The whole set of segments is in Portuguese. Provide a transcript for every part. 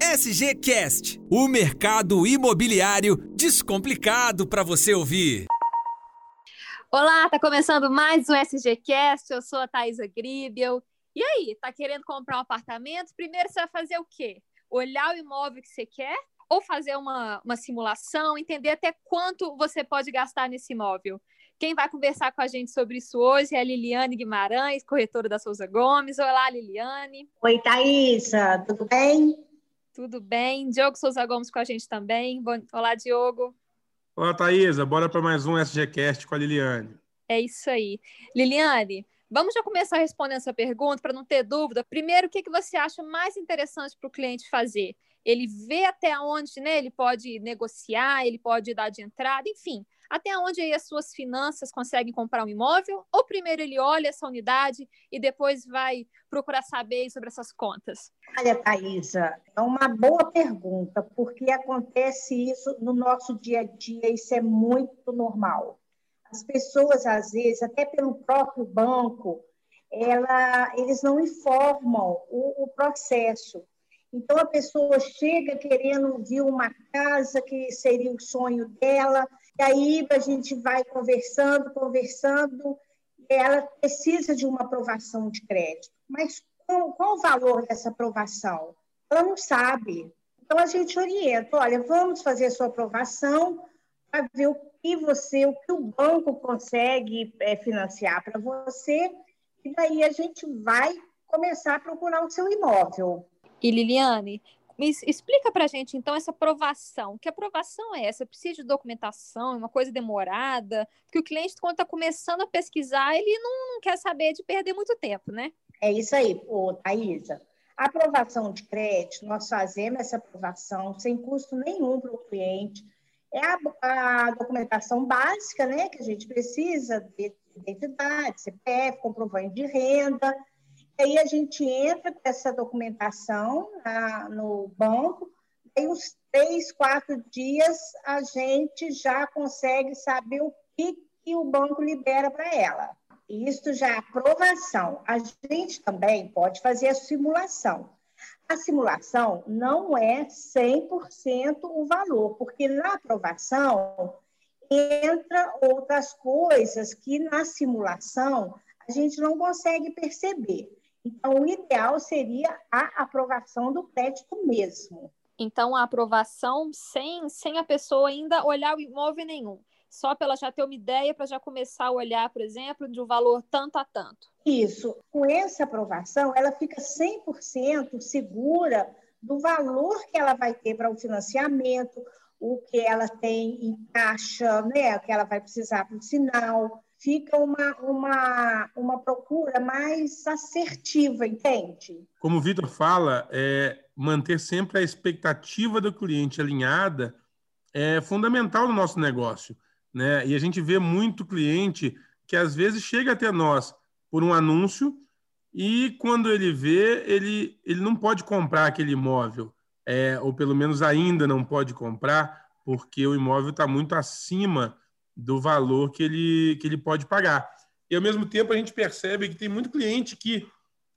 SGCast, o mercado imobiliário descomplicado para você ouvir. Olá, tá começando mais um SGCast. Eu sou a Thaisa Gribel. E aí, tá querendo comprar um apartamento? Primeiro você vai fazer o quê? Olhar o imóvel que você quer ou fazer uma, uma simulação, entender até quanto você pode gastar nesse imóvel? Quem vai conversar com a gente sobre isso hoje é a Liliane Guimarães, corretora da Souza Gomes. Olá, Liliane. Oi, Thaisa, tudo bem? Tudo bem. Diogo Souza Gomes com a gente também. Olá, Diogo. Olá, Thaisa. Bora para mais um SGCast com a Liliane. É isso aí. Liliane, vamos já começar respondendo essa pergunta para não ter dúvida. Primeiro, o que, que você acha mais interessante para o cliente fazer? Ele vê até onde né, ele pode negociar, ele pode dar de entrada, enfim até onde aí as suas finanças conseguem comprar um imóvel? Ou primeiro ele olha essa unidade e depois vai procurar saber sobre essas contas? Olha, Thaisa, é uma boa pergunta, porque acontece isso no nosso dia a dia, isso é muito normal. As pessoas, às vezes, até pelo próprio banco, ela, eles não informam o, o processo. Então, a pessoa chega querendo ver uma casa que seria o sonho dela, e aí a gente vai conversando, conversando, e ela precisa de uma aprovação de crédito. Mas qual, qual o valor dessa aprovação? Ela não sabe. Então a gente orienta, olha, vamos fazer a sua aprovação para ver o que você, o que o banco consegue é, financiar para você, e daí a gente vai começar a procurar o seu imóvel. E Liliane, me explica para gente, então, essa aprovação. Que aprovação é essa? Precisa de documentação? É uma coisa demorada? Porque o cliente, quando está começando a pesquisar, ele não, não, quer saber de perder muito tempo, né? É isso aí, ô, Thaisa. A aprovação de crédito, nós fazemos essa aprovação sem custo nenhum para o cliente. É a, a, documentação básica, né, que a gente precisa de identidade, CPF, comprovante de renda, aí a gente entra com essa documentação na, no banco, e uns três, quatro dias a gente já consegue saber o que, que o banco libera para ela. Isso já é aprovação. A gente também pode fazer a simulação. A simulação não é 100% o valor, porque na aprovação entra outras coisas que na simulação a gente não consegue perceber. Então, o ideal seria a aprovação do crédito mesmo. Então, a aprovação sem, sem a pessoa ainda olhar o imóvel nenhum. Só para ela já ter uma ideia, para já começar a olhar, por exemplo, de um valor tanto a tanto. Isso. Com essa aprovação, ela fica 100% segura do valor que ela vai ter para o financiamento, o que ela tem em caixa, né, que ela vai precisar para o sinal fica uma, uma, uma procura mais assertiva, entende? Como o Vitor fala, é, manter sempre a expectativa do cliente alinhada é fundamental no nosso negócio. Né? E a gente vê muito cliente que às vezes chega até nós por um anúncio e quando ele vê, ele, ele não pode comprar aquele imóvel, é, ou pelo menos ainda não pode comprar, porque o imóvel está muito acima do valor que ele, que ele pode pagar. E ao mesmo tempo a gente percebe que tem muito cliente que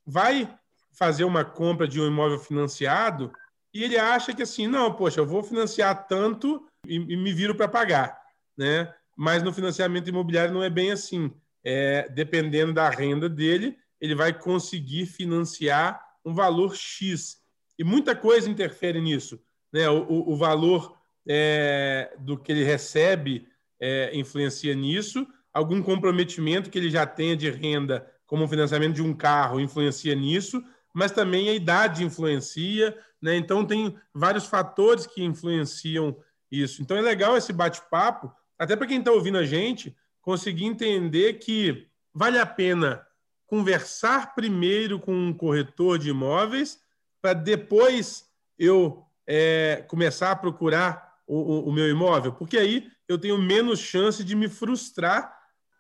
vai fazer uma compra de um imóvel financiado e ele acha que assim, não, poxa, eu vou financiar tanto e, e me viro para pagar, né? Mas no financiamento imobiliário não é bem assim. É, dependendo da renda dele, ele vai conseguir financiar um valor X. E muita coisa interfere nisso. Né? O, o, o valor é, do que ele recebe é, influencia nisso, algum comprometimento que ele já tenha de renda, como o financiamento de um carro, influencia nisso, mas também a idade influencia, né? Então tem vários fatores que influenciam isso. Então é legal esse bate-papo, até para quem está ouvindo a gente, conseguir entender que vale a pena conversar primeiro com um corretor de imóveis para depois eu é, começar a procurar o, o, o, meu imóvel, porque aí eu tenho menos chance de me frustrar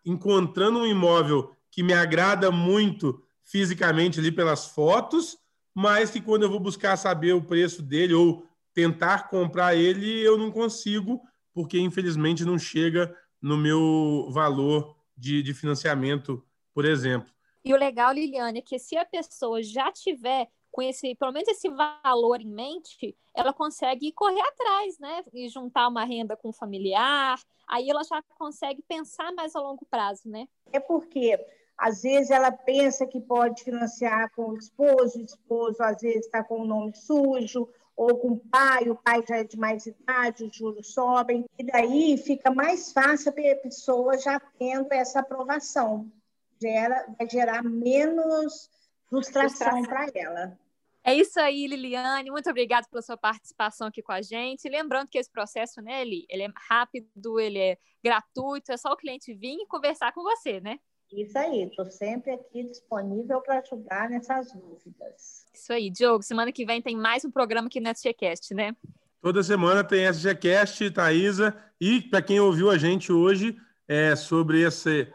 encontrando um imóvel que me agrada muito fisicamente ali pelas fotos, mas que quando eu vou buscar saber o preço dele ou tentar comprar ele, eu não consigo, porque infelizmente não chega no meu valor de, de financiamento, por exemplo. E o legal, Liliane, é que se a pessoa já tiver com esse, pelo menos esse valor em mente, ela consegue correr atrás, né? E juntar uma renda com o familiar, aí ela já consegue pensar mais a longo prazo, né? É porque às vezes ela pensa que pode financiar com o esposo, o esposo às vezes está com o nome sujo, ou com o pai, o pai já é de mais idade, os juros sobem, e daí fica mais fácil a pessoa já tendo essa aprovação. Gera, vai gerar menos frustração para ela. É isso aí, Liliane. Muito obrigada pela sua participação aqui com a gente. Lembrando que esse processo, né, Eli, ele é rápido, ele é gratuito, é só o cliente vir e conversar com você, né? Isso aí, estou sempre aqui disponível para ajudar nessas dúvidas. Isso aí, Diogo. Semana que vem tem mais um programa aqui no SGCast, né? Toda semana tem SGCast, Thaisa. E para quem ouviu a gente hoje é sobre esse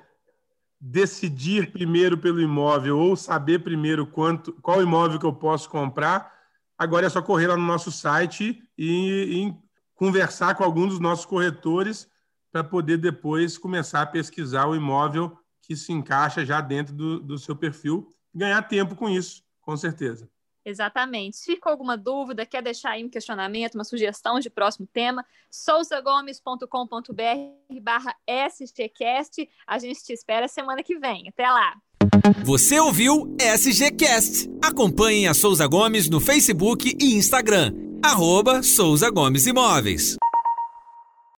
decidir primeiro pelo imóvel ou saber primeiro quanto, qual imóvel que eu posso comprar, agora é só correr lá no nosso site e, e conversar com algum dos nossos corretores para poder depois começar a pesquisar o imóvel que se encaixa já dentro do, do seu perfil, ganhar tempo com isso, com certeza. Exatamente. Se ficou alguma dúvida, quer deixar aí um questionamento, uma sugestão de próximo tema, souzagomes.com.br barra SGCast. A gente te espera semana que vem. Até lá! Você ouviu SGCast. Acompanhe a Souza Gomes no Facebook e Instagram. Arroba Souza Gomes Imóveis.